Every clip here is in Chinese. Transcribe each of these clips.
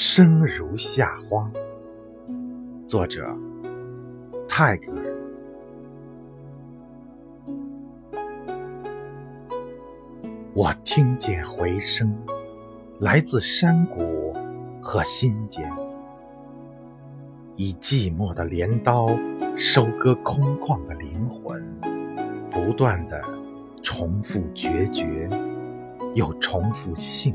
生如夏花。作者：泰戈尔。我听见回声，来自山谷和心间，以寂寞的镰刀收割空旷的灵魂，不断的重复决绝，又重复幸，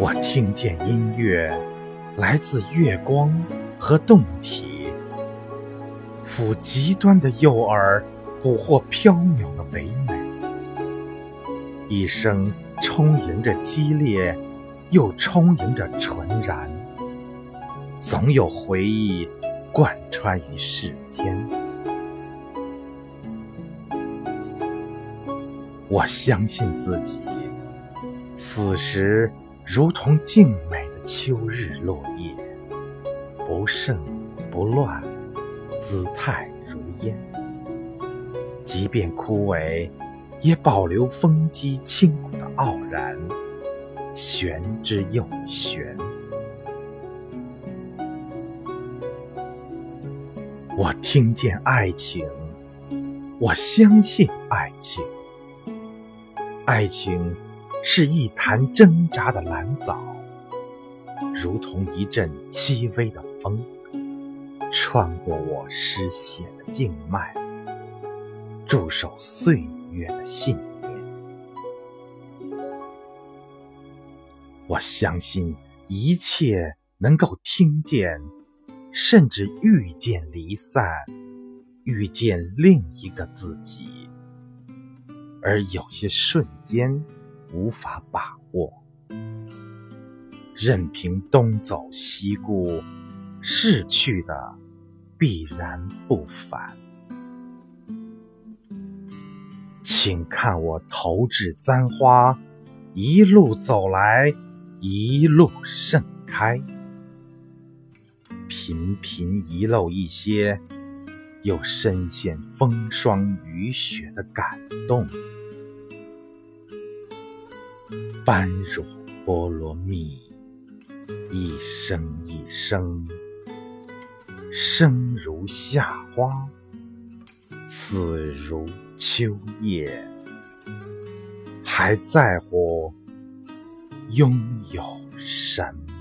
我听见音乐来自月光和洞体，抚极端的诱饵，捕获缥缈的唯美。一生充盈着激烈，又充盈着纯然，总有回忆贯穿于世间。我相信自己，死时如同静美的秋日落叶，不盛不乱，姿态如烟。即便枯萎。也保留风肌清骨的傲然，玄之又玄。我听见爱情，我相信爱情。爱情是一潭挣扎的蓝藻，如同一阵轻微的风，穿过我失血的静脉，驻守岁。月的信念，我相信一切能够听见，甚至遇见离散，遇见另一个自己，而有些瞬间无法把握，任凭东走西顾，逝去的必然不返。请看我投掷簪花，一路走来，一路盛开。频频遗漏一些，又深陷风霜雨雪的感动。般若波罗蜜，一生一生，生如夏花。死如秋叶，还在乎拥有什么？